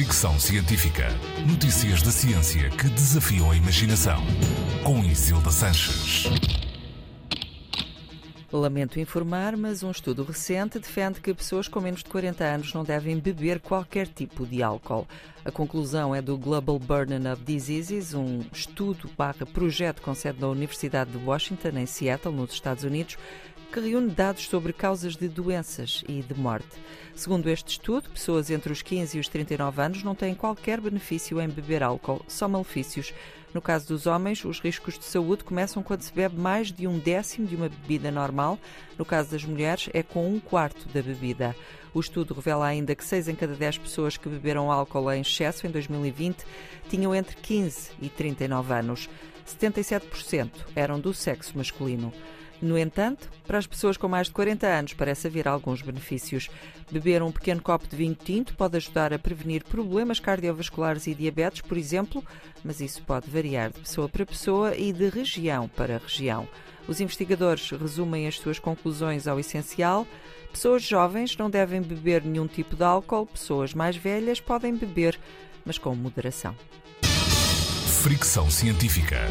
Fricção Científica. Notícias da ciência que desafiam a imaginação. Com Isilda Sanches. Lamento informar, mas um estudo recente defende que pessoas com menos de 40 anos não devem beber qualquer tipo de álcool. A conclusão é do Global Burden of Diseases, um estudo barra projeto com sede na Universidade de Washington, em Seattle, nos Estados Unidos, que reúne dados sobre causas de doenças e de morte. Segundo este estudo, pessoas entre os 15 e os 39 anos não têm qualquer benefício em beber álcool, só malefícios. No caso dos homens, os riscos de saúde começam quando se bebe mais de um décimo de uma bebida normal. No caso das mulheres, é com um quarto da bebida. O estudo revela ainda que 6 em cada 10 pessoas que beberam álcool em excesso em 2020 tinham entre 15 e 39 anos. 77% eram do sexo masculino. No entanto, para as pessoas com mais de 40 anos parece haver alguns benefícios. Beber um pequeno copo de vinho tinto pode ajudar a prevenir problemas cardiovasculares e diabetes, por exemplo, mas isso pode variar de pessoa para pessoa e de região para região. Os investigadores resumem as suas conclusões ao essencial. Pessoas jovens não devem beber nenhum tipo de álcool, pessoas mais velhas podem beber, mas com moderação. Fricção Científica.